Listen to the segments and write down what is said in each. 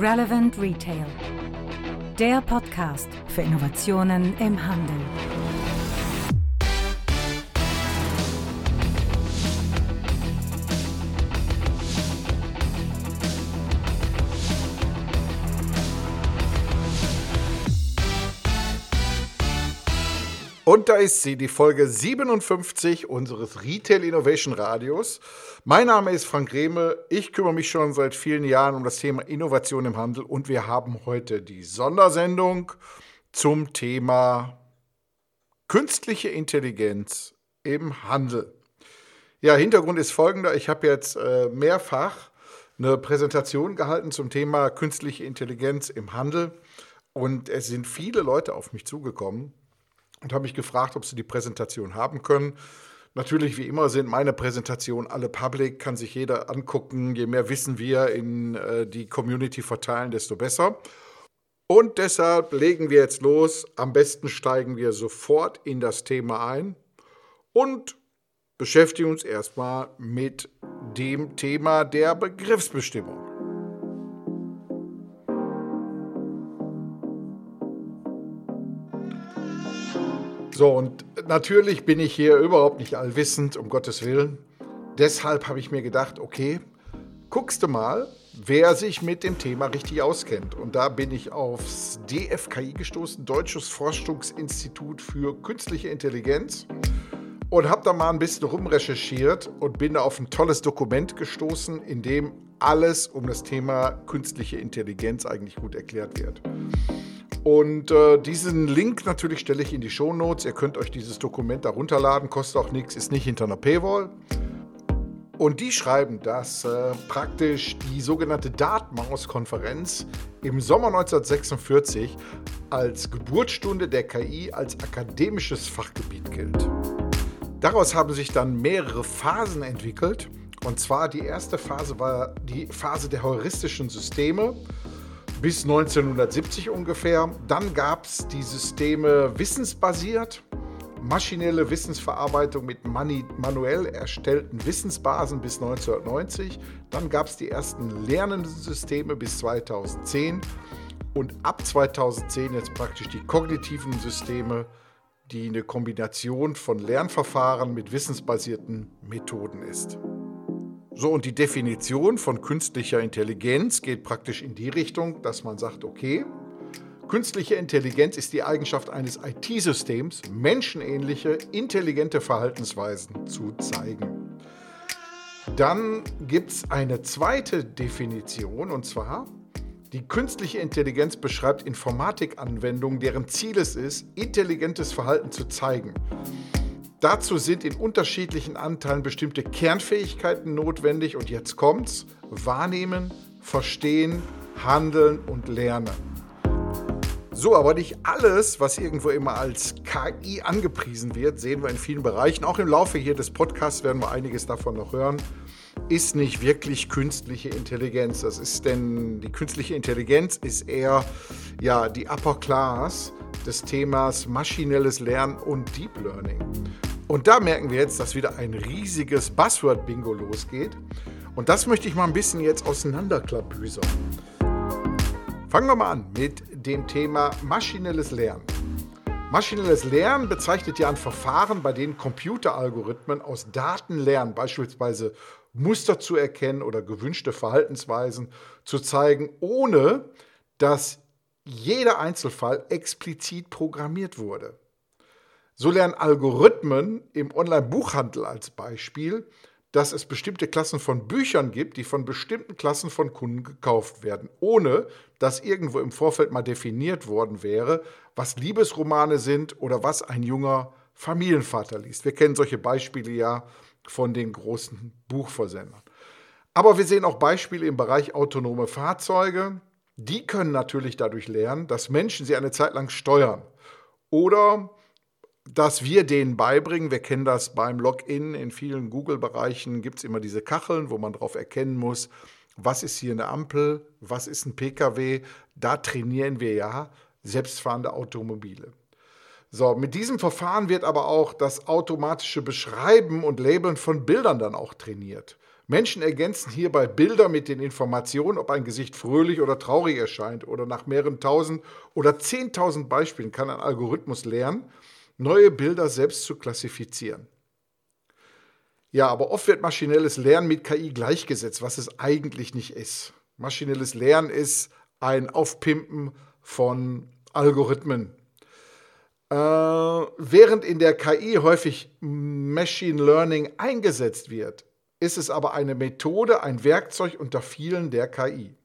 Relevant Retail. Der Podcast für Innovationen im Handel. Und da ist sie, die Folge 57 unseres Retail Innovation Radios. Mein Name ist Frank Rehme. Ich kümmere mich schon seit vielen Jahren um das Thema Innovation im Handel und wir haben heute die Sondersendung zum Thema künstliche Intelligenz im Handel. Ja, Hintergrund ist folgender. Ich habe jetzt äh, mehrfach eine Präsentation gehalten zum Thema künstliche Intelligenz im Handel und es sind viele Leute auf mich zugekommen und habe mich gefragt, ob sie die Präsentation haben können. Natürlich, wie immer, sind meine Präsentationen alle public, kann sich jeder angucken. Je mehr Wissen wir in äh, die Community verteilen, desto besser. Und deshalb legen wir jetzt los. Am besten steigen wir sofort in das Thema ein und beschäftigen uns erstmal mit dem Thema der Begriffsbestimmung. So, und natürlich bin ich hier überhaupt nicht allwissend, um Gottes Willen. Deshalb habe ich mir gedacht, okay, guckst du mal, wer sich mit dem Thema richtig auskennt. Und da bin ich aufs DFKI gestoßen, Deutsches Forschungsinstitut für Künstliche Intelligenz. Und habe da mal ein bisschen rumrecherchiert und bin da auf ein tolles Dokument gestoßen, in dem alles um das Thema künstliche Intelligenz eigentlich gut erklärt wird. Und äh, diesen Link natürlich stelle ich in die Show Notes. Ihr könnt euch dieses Dokument da runterladen, kostet auch nichts, ist nicht hinter einer Paywall. Und die schreiben, dass äh, praktisch die sogenannte Dartmouth-Konferenz im Sommer 1946 als Geburtsstunde der KI als akademisches Fachgebiet gilt. Daraus haben sich dann mehrere Phasen entwickelt. Und zwar die erste Phase war die Phase der heuristischen Systeme bis 1970 ungefähr. Dann gab es die Systeme wissensbasiert, maschinelle Wissensverarbeitung mit manuell erstellten Wissensbasen bis 1990. Dann gab es die ersten lernenden Systeme bis 2010 und ab 2010 jetzt praktisch die kognitiven Systeme, die eine Kombination von Lernverfahren mit wissensbasierten Methoden ist. So, und die Definition von künstlicher Intelligenz geht praktisch in die Richtung, dass man sagt, okay, künstliche Intelligenz ist die Eigenschaft eines IT-Systems, menschenähnliche, intelligente Verhaltensweisen zu zeigen. Dann gibt es eine zweite Definition, und zwar, die künstliche Intelligenz beschreibt Informatikanwendungen, deren Ziel es ist, intelligentes Verhalten zu zeigen. Dazu sind in unterschiedlichen Anteilen bestimmte Kernfähigkeiten notwendig und jetzt kommt's: Wahrnehmen, Verstehen, Handeln und Lernen. So, aber nicht alles, was irgendwo immer als KI angepriesen wird, sehen wir in vielen Bereichen. Auch im Laufe hier des Podcasts werden wir einiges davon noch hören. Ist nicht wirklich künstliche Intelligenz. Das ist denn die künstliche Intelligenz ist eher ja die Upper Class des Themas maschinelles Lernen und Deep Learning. Und da merken wir jetzt, dass wieder ein riesiges Buzzword-Bingo losgeht. Und das möchte ich mal ein bisschen jetzt auseinanderklabüsern. Fangen wir mal an mit dem Thema maschinelles Lernen. Maschinelles Lernen bezeichnet ja ein Verfahren, bei dem Computeralgorithmen aus Daten lernen, beispielsweise Muster zu erkennen oder gewünschte Verhaltensweisen zu zeigen, ohne dass jeder Einzelfall explizit programmiert wurde. So lernen Algorithmen im Online-Buchhandel als Beispiel, dass es bestimmte Klassen von Büchern gibt, die von bestimmten Klassen von Kunden gekauft werden, ohne dass irgendwo im Vorfeld mal definiert worden wäre, was Liebesromane sind oder was ein junger Familienvater liest. Wir kennen solche Beispiele ja von den großen Buchversendern. Aber wir sehen auch Beispiele im Bereich autonome Fahrzeuge. Die können natürlich dadurch lernen, dass Menschen sie eine Zeit lang steuern. Oder dass wir denen beibringen, wir kennen das beim Login, in vielen Google-Bereichen gibt es immer diese Kacheln, wo man darauf erkennen muss, was ist hier eine Ampel, was ist ein Pkw, da trainieren wir ja selbstfahrende Automobile. So, mit diesem Verfahren wird aber auch das automatische Beschreiben und Labeln von Bildern dann auch trainiert. Menschen ergänzen hierbei Bilder mit den Informationen, ob ein Gesicht fröhlich oder traurig erscheint. Oder nach mehreren tausend oder zehntausend Beispielen kann ein Algorithmus lernen, neue Bilder selbst zu klassifizieren. Ja, aber oft wird maschinelles Lernen mit KI gleichgesetzt, was es eigentlich nicht ist. Maschinelles Lernen ist ein Aufpimpen von Algorithmen. Äh, während in der KI häufig Machine Learning eingesetzt wird, ist es aber eine Methode, ein Werkzeug unter vielen der KI.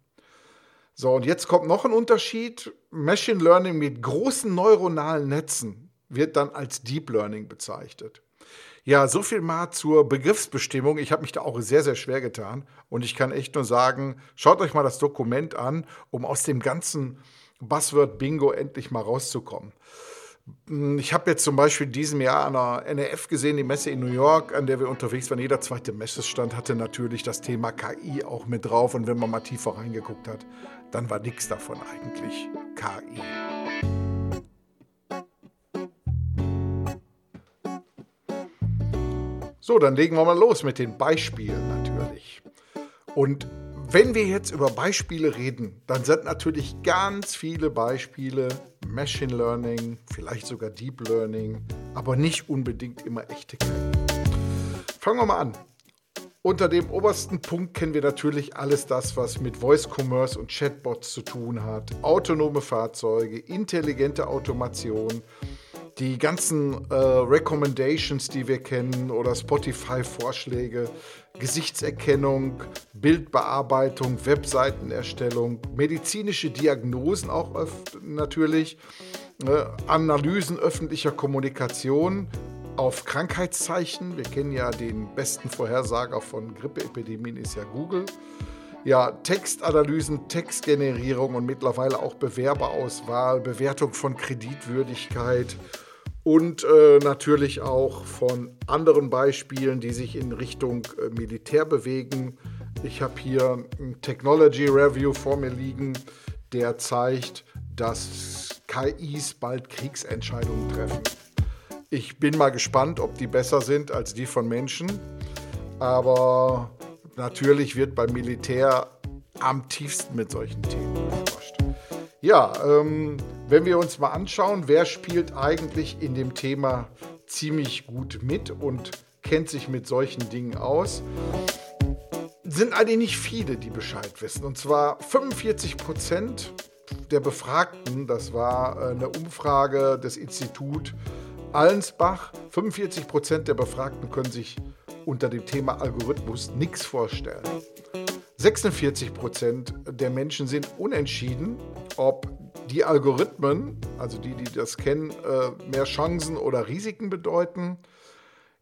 So, und jetzt kommt noch ein Unterschied. Machine Learning mit großen neuronalen Netzen wird dann als Deep Learning bezeichnet. Ja, so viel mal zur Begriffsbestimmung. Ich habe mich da auch sehr, sehr schwer getan. Und ich kann echt nur sagen, schaut euch mal das Dokument an, um aus dem ganzen Buzzword-Bingo endlich mal rauszukommen. Ich habe jetzt zum Beispiel in diesem Jahr an der NRF gesehen, die Messe in New York, an der wir unterwegs waren. Jeder zweite Messestand hatte natürlich das Thema KI auch mit drauf. Und wenn man mal tiefer reingeguckt hat, dann war nichts davon eigentlich KI. So, dann legen wir mal los mit den Beispielen natürlich. Und wenn wir jetzt über Beispiele reden, dann sind natürlich ganz viele Beispiele Machine Learning, vielleicht sogar Deep Learning, aber nicht unbedingt immer echte KI. Fangen wir mal an. Unter dem obersten Punkt kennen wir natürlich alles das, was mit Voice Commerce und Chatbots zu tun hat. Autonome Fahrzeuge, intelligente Automation, die ganzen äh, Recommendations, die wir kennen oder Spotify-Vorschläge, Gesichtserkennung, Bildbearbeitung, Webseitenerstellung, medizinische Diagnosen auch natürlich, äh, Analysen öffentlicher Kommunikation auf Krankheitszeichen. Wir kennen ja den besten Vorhersager von Grippeepidemien ist ja Google. Ja, Textanalysen, Textgenerierung und mittlerweile auch Bewerberauswahl, Bewertung von Kreditwürdigkeit, und äh, natürlich auch von anderen Beispielen, die sich in Richtung äh, Militär bewegen. Ich habe hier ein Technology Review vor mir liegen, der zeigt, dass KIs bald Kriegsentscheidungen treffen. Ich bin mal gespannt, ob die besser sind als die von Menschen. Aber natürlich wird beim Militär am tiefsten mit solchen Themen geforscht. Ja, ähm, wenn wir uns mal anschauen, wer spielt eigentlich in dem Thema ziemlich gut mit und kennt sich mit solchen Dingen aus, sind eigentlich nicht viele, die Bescheid wissen. Und zwar 45 Prozent der Befragten, das war äh, eine Umfrage des Institut Allensbach, 45 Prozent der Befragten können sich unter dem Thema Algorithmus nichts vorstellen. 46 Prozent der Menschen sind unentschieden, ob die Algorithmen, also die, die das kennen, äh, mehr Chancen oder Risiken bedeuten.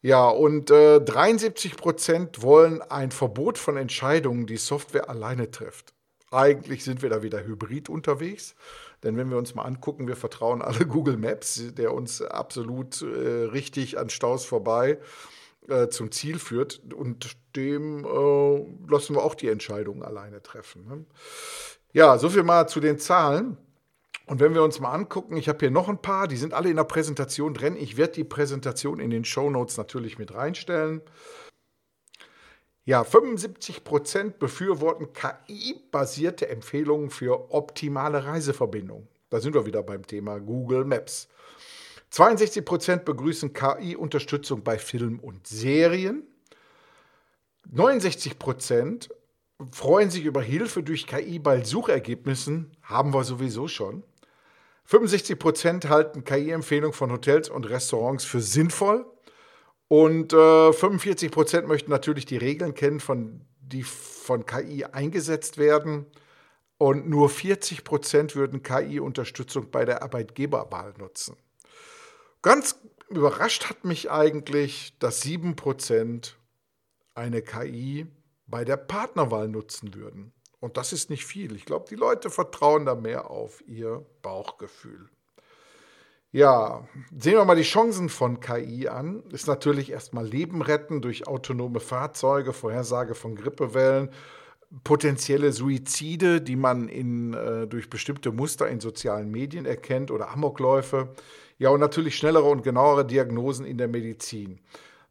Ja, und äh, 73 Prozent wollen ein Verbot von Entscheidungen, die Software alleine trifft. Eigentlich sind wir da wieder hybrid unterwegs. Denn wenn wir uns mal angucken, wir vertrauen alle Google Maps, der uns absolut äh, richtig an Staus vorbei äh, zum Ziel führt. Und dem äh, lassen wir auch die Entscheidungen alleine treffen. Ne? Ja, soviel mal zu den Zahlen. Und wenn wir uns mal angucken, ich habe hier noch ein paar, die sind alle in der Präsentation drin. Ich werde die Präsentation in den Show Notes natürlich mit reinstellen. Ja, 75 Prozent befürworten KI-basierte Empfehlungen für optimale Reiseverbindungen. Da sind wir wieder beim Thema Google Maps. 62 Prozent begrüßen KI-Unterstützung bei Filmen und Serien. 69 Prozent freuen sich über Hilfe durch KI bei Suchergebnissen, haben wir sowieso schon. 65 Prozent halten KI-Empfehlungen von Hotels und Restaurants für sinnvoll. Und äh, 45 Prozent möchten natürlich die Regeln kennen, von, die von KI eingesetzt werden. Und nur 40 Prozent würden KI-Unterstützung bei der Arbeitgeberwahl nutzen. Ganz überrascht hat mich eigentlich, dass 7 Prozent eine KI bei der Partnerwahl nutzen würden. Und das ist nicht viel. Ich glaube, die Leute vertrauen da mehr auf ihr Bauchgefühl. Ja, sehen wir mal die Chancen von KI an. Ist natürlich erstmal Leben retten durch autonome Fahrzeuge, Vorhersage von Grippewellen, potenzielle Suizide, die man in, äh, durch bestimmte Muster in sozialen Medien erkennt oder Amokläufe. Ja, und natürlich schnellere und genauere Diagnosen in der Medizin.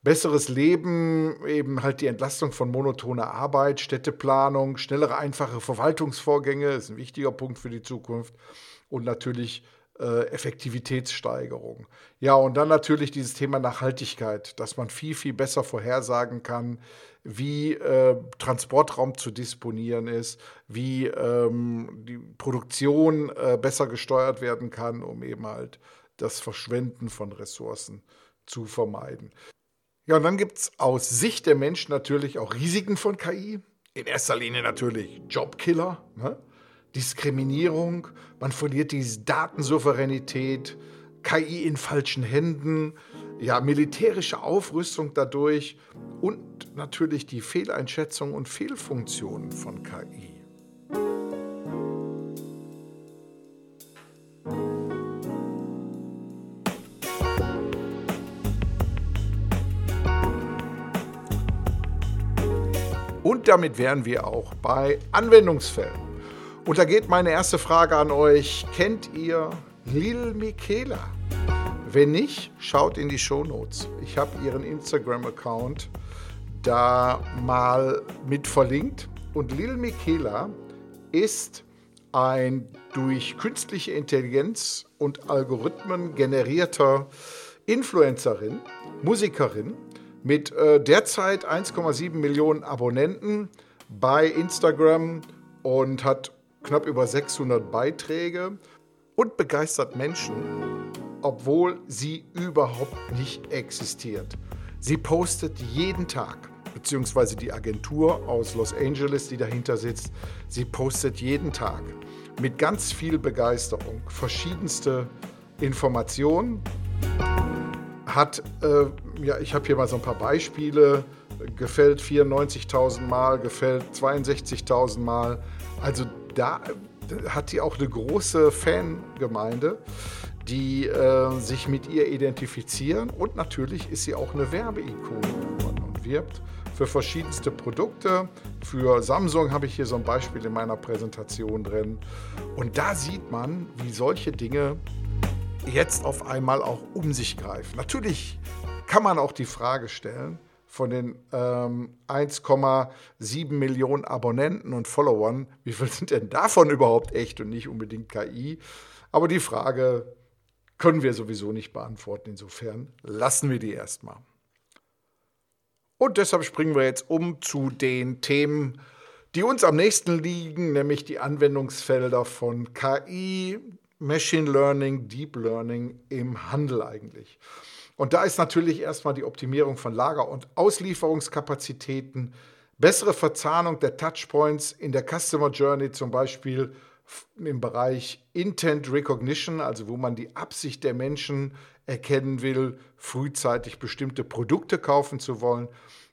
Besseres Leben, eben halt die Entlastung von monotoner Arbeit, Städteplanung, schnellere, einfache Verwaltungsvorgänge, ist ein wichtiger Punkt für die Zukunft. Und natürlich äh, Effektivitätssteigerung. Ja, und dann natürlich dieses Thema Nachhaltigkeit, dass man viel, viel besser vorhersagen kann, wie äh, Transportraum zu disponieren ist, wie ähm, die Produktion äh, besser gesteuert werden kann, um eben halt das Verschwenden von Ressourcen zu vermeiden. Ja, und dann gibt es aus Sicht der Menschen natürlich auch Risiken von KI. In erster Linie natürlich Jobkiller, ne? Diskriminierung, man verliert die Datensouveränität, KI in falschen Händen, ja, militärische Aufrüstung dadurch und natürlich die Fehleinschätzung und Fehlfunktionen von KI. Und damit wären wir auch bei Anwendungsfällen. Und da geht meine erste Frage an euch. Kennt ihr Lil Michaela? Wenn nicht, schaut in die Shownotes. Ich habe ihren Instagram-Account da mal mit verlinkt. Und Lil Michaela ist ein durch künstliche Intelligenz und Algorithmen generierter Influencerin, Musikerin mit äh, derzeit 1,7 Millionen Abonnenten bei Instagram und hat knapp über 600 Beiträge und begeistert Menschen, obwohl sie überhaupt nicht existiert. Sie postet jeden Tag, beziehungsweise die Agentur aus Los Angeles, die dahinter sitzt, sie postet jeden Tag mit ganz viel Begeisterung verschiedenste Informationen. Hat, äh, ja, ich habe hier mal so ein paar Beispiele, gefällt 94.000 Mal, gefällt 62.000 Mal. Also da hat sie auch eine große Fangemeinde, die äh, sich mit ihr identifizieren. Und natürlich ist sie auch eine Werbeikone geworden und wirbt für verschiedenste Produkte. Für Samsung habe ich hier so ein Beispiel in meiner Präsentation drin. Und da sieht man, wie solche Dinge jetzt auf einmal auch um sich greifen. Natürlich kann man auch die Frage stellen, von den ähm, 1,7 Millionen Abonnenten und Followern, wie viel sind denn davon überhaupt echt und nicht unbedingt KI? Aber die Frage können wir sowieso nicht beantworten. Insofern lassen wir die erstmal. Und deshalb springen wir jetzt um zu den Themen, die uns am nächsten liegen, nämlich die Anwendungsfelder von KI, Machine Learning, Deep Learning im Handel eigentlich. Und da ist natürlich erstmal die Optimierung von Lager- und Auslieferungskapazitäten, bessere Verzahnung der Touchpoints in der Customer Journey, zum Beispiel im Bereich Intent Recognition, also wo man die Absicht der Menschen erkennen will, frühzeitig bestimmte Produkte kaufen zu wollen.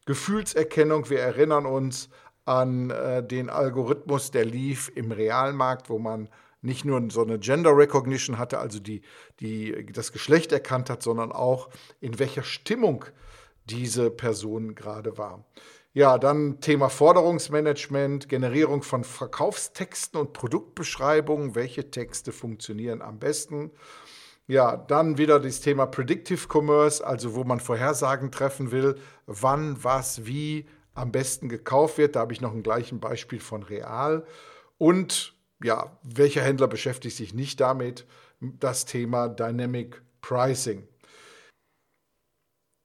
Gefühlserkennung, wir erinnern uns an äh, den Algorithmus, der lief im Realmarkt, wo man nicht nur so eine Gender Recognition hatte, also die, die das Geschlecht erkannt hat, sondern auch in welcher Stimmung diese Person gerade war. Ja, dann Thema Forderungsmanagement, Generierung von Verkaufstexten und Produktbeschreibungen. Welche Texte funktionieren am besten? Ja, dann wieder das Thema Predictive Commerce, also wo man Vorhersagen treffen will, wann, was, wie am besten gekauft wird. Da habe ich noch ein gleiches Beispiel von Real. Und ja, welcher Händler beschäftigt sich nicht damit? Das Thema Dynamic Pricing.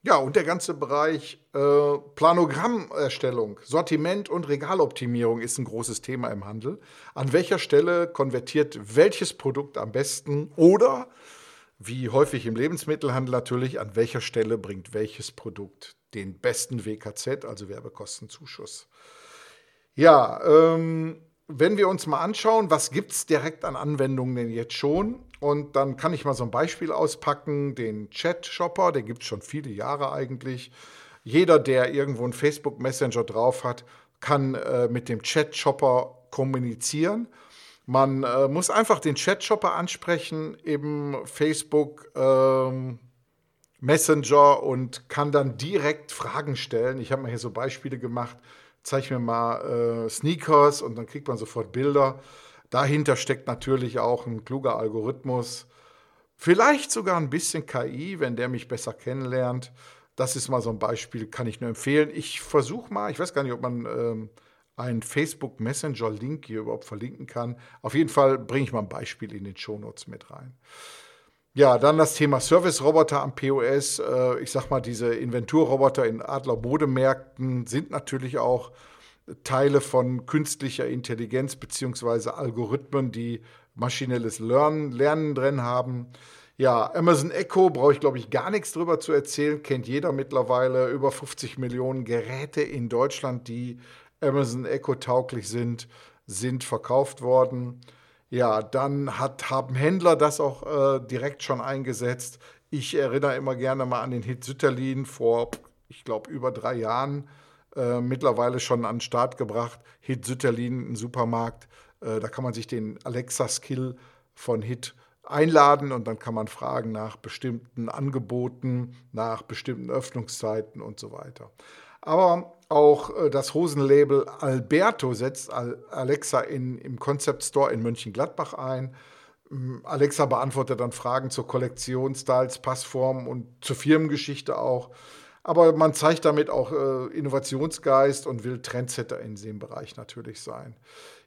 Ja, und der ganze Bereich äh, Planogrammerstellung, Sortiment und Regaloptimierung ist ein großes Thema im Handel. An welcher Stelle konvertiert welches Produkt am besten oder, wie häufig im Lebensmittelhandel natürlich, an welcher Stelle bringt welches Produkt den besten WKZ, also Werbekostenzuschuss. Ja, ähm, wenn wir uns mal anschauen, was gibt es direkt an Anwendungen denn jetzt schon? Und dann kann ich mal so ein Beispiel auspacken, den Chat-Shopper, der gibt es schon viele Jahre eigentlich. Jeder, der irgendwo einen Facebook-Messenger drauf hat, kann äh, mit dem Chat-Shopper kommunizieren. Man äh, muss einfach den Chat-Shopper ansprechen, eben Facebook ähm, Messenger und kann dann direkt Fragen stellen. Ich habe mir hier so Beispiele gemacht zeig mir mal äh, Sneakers und dann kriegt man sofort Bilder. Dahinter steckt natürlich auch ein kluger Algorithmus, vielleicht sogar ein bisschen KI, wenn der mich besser kennenlernt. Das ist mal so ein Beispiel, kann ich nur empfehlen. Ich versuche mal, ich weiß gar nicht, ob man ähm, einen Facebook Messenger Link hier überhaupt verlinken kann. Auf jeden Fall bringe ich mal ein Beispiel in den Shownotes mit rein. Ja, dann das Thema Service-Roboter am POS. Äh, ich sag mal, diese Inventurroboter in Adler Modemärkten sind natürlich auch Teile von künstlicher Intelligenz bzw. Algorithmen, die maschinelles Lernen, Lernen drin haben. Ja, Amazon Echo brauche ich, glaube ich, gar nichts drüber zu erzählen. Kennt jeder mittlerweile. Über 50 Millionen Geräte in Deutschland, die Amazon Echo tauglich sind, sind verkauft worden. Ja, dann hat, haben Händler das auch äh, direkt schon eingesetzt. Ich erinnere immer gerne mal an den Hit Sütterlin vor, ich glaube, über drei Jahren äh, mittlerweile schon an den Start gebracht. Hit Sütterlin, ein Supermarkt. Äh, da kann man sich den Alexa-Skill von Hit einladen und dann kann man fragen nach bestimmten Angeboten, nach bestimmten Öffnungszeiten und so weiter. Aber auch äh, das Hosenlabel Alberto setzt Alexa in, im Concept Store in Mönchengladbach ein. Mm, Alexa beantwortet dann Fragen zur Kollektion, Styles, Passform und zur Firmengeschichte auch. Aber man zeigt damit auch äh, Innovationsgeist und will Trendsetter in dem Bereich natürlich sein.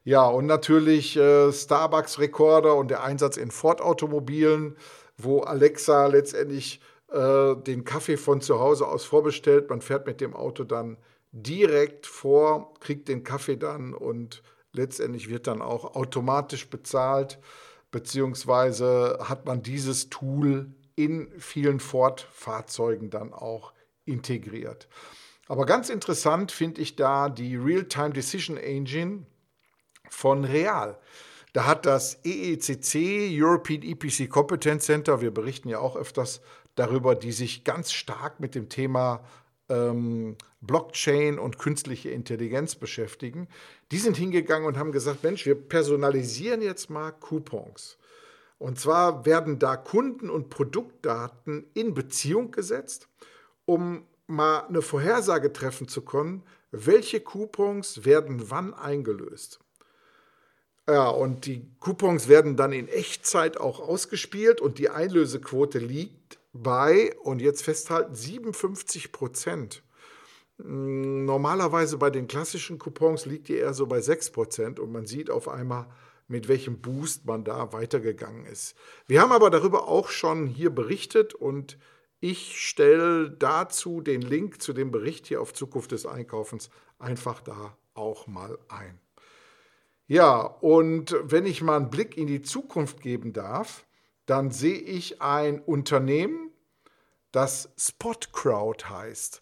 Ja, und natürlich äh, Starbucks-Rekorder und der Einsatz in Ford-Automobilen, wo Alexa letztendlich äh, den Kaffee von zu Hause aus vorbestellt. Man fährt mit dem Auto dann direkt vor, kriegt den Kaffee dann und letztendlich wird dann auch automatisch bezahlt, beziehungsweise hat man dieses Tool in vielen Ford-Fahrzeugen dann auch integriert. Aber ganz interessant finde ich da die Real-Time Decision Engine von Real. Da hat das EECC, European EPC Competence Center, wir berichten ja auch öfters darüber, die sich ganz stark mit dem Thema ähm, Blockchain und künstliche Intelligenz beschäftigen. Die sind hingegangen und haben gesagt, Mensch, wir personalisieren jetzt mal Coupons. Und zwar werden da Kunden- und Produktdaten in Beziehung gesetzt, um mal eine Vorhersage treffen zu können, welche Coupons werden wann eingelöst. Ja, und die Coupons werden dann in Echtzeit auch ausgespielt und die Einlösequote liegt bei, und jetzt festhalten, 57 Prozent. Hm, normalerweise bei den klassischen Coupons liegt die eher so bei 6 Prozent und man sieht auf einmal, mit welchem Boost man da weitergegangen ist. Wir haben aber darüber auch schon hier berichtet und ich stelle dazu den Link zu dem Bericht hier auf Zukunft des Einkaufens einfach da auch mal ein. Ja, und wenn ich mal einen Blick in die Zukunft geben darf, dann sehe ich ein Unternehmen, das SpotCrowd heißt.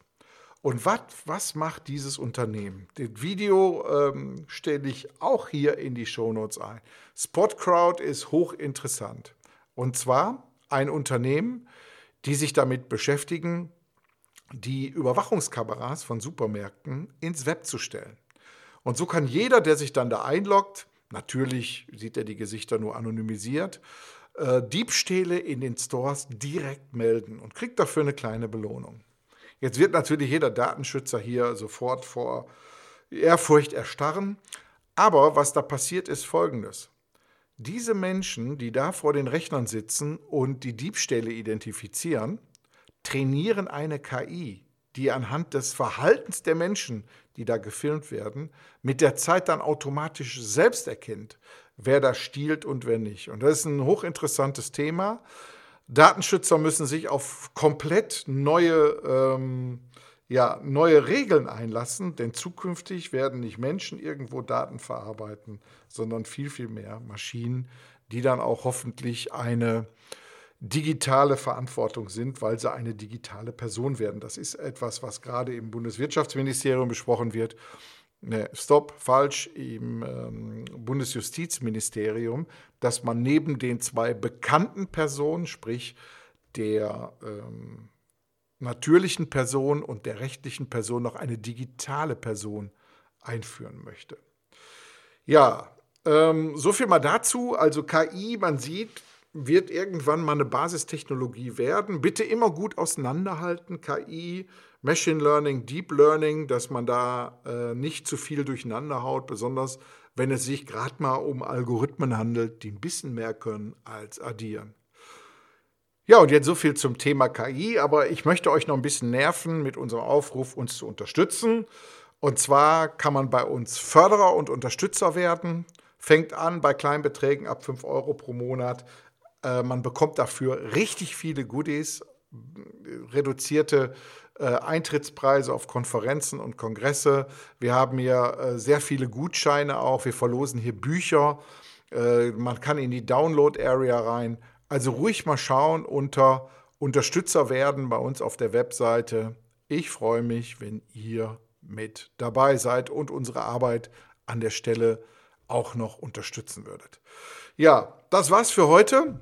Und wat, was macht dieses Unternehmen? Das Video ähm, stelle ich auch hier in die Shownotes ein. SpotCrowd ist hochinteressant. Und zwar ein Unternehmen, die sich damit beschäftigen, die Überwachungskameras von Supermärkten ins Web zu stellen. Und so kann jeder, der sich dann da einloggt, natürlich sieht er die Gesichter nur anonymisiert, äh, Diebstähle in den Stores direkt melden und kriegt dafür eine kleine Belohnung. Jetzt wird natürlich jeder Datenschützer hier sofort vor Ehrfurcht erstarren. Aber was da passiert, ist Folgendes. Diese Menschen, die da vor den Rechnern sitzen und die Diebstähle identifizieren, trainieren eine KI, die anhand des Verhaltens der Menschen, die da gefilmt werden, mit der Zeit dann automatisch selbst erkennt, wer da stiehlt und wer nicht. Und das ist ein hochinteressantes Thema. Datenschützer müssen sich auf komplett neue, ähm, ja, neue Regeln einlassen, denn zukünftig werden nicht Menschen irgendwo Daten verarbeiten, sondern viel, viel mehr Maschinen, die dann auch hoffentlich eine digitale Verantwortung sind, weil sie eine digitale Person werden. Das ist etwas, was gerade im Bundeswirtschaftsministerium besprochen wird ne, stopp, falsch, im ähm, Bundesjustizministerium, dass man neben den zwei bekannten Personen, sprich der ähm, natürlichen Person und der rechtlichen Person, noch eine digitale Person einführen möchte. Ja, ähm, so viel mal dazu. Also KI, man sieht, wird irgendwann mal eine Basistechnologie werden. Bitte immer gut auseinanderhalten, KI, Machine Learning, Deep Learning, dass man da äh, nicht zu viel durcheinander haut, besonders wenn es sich gerade mal um Algorithmen handelt, die ein bisschen mehr können als addieren. Ja, und jetzt so viel zum Thema KI, aber ich möchte euch noch ein bisschen nerven mit unserem Aufruf, uns zu unterstützen. Und zwar kann man bei uns Förderer und Unterstützer werden. Fängt an bei kleinen Beträgen ab 5 Euro pro Monat. Äh, man bekommt dafür richtig viele Goodies, reduzierte äh, Eintrittspreise auf Konferenzen und Kongresse. Wir haben hier äh, sehr viele Gutscheine auch. Wir verlosen hier Bücher. Äh, man kann in die Download-Area rein. Also ruhig mal schauen unter Unterstützer werden bei uns auf der Webseite. Ich freue mich, wenn ihr mit dabei seid und unsere Arbeit an der Stelle auch noch unterstützen würdet. Ja, das war's für heute.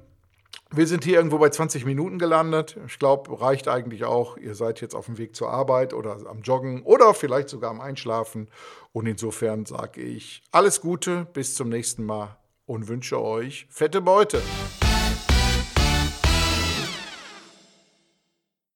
Wir sind hier irgendwo bei 20 Minuten gelandet. Ich glaube, reicht eigentlich auch. Ihr seid jetzt auf dem Weg zur Arbeit oder am Joggen oder vielleicht sogar am Einschlafen. Und insofern sage ich alles Gute, bis zum nächsten Mal und wünsche euch fette Beute.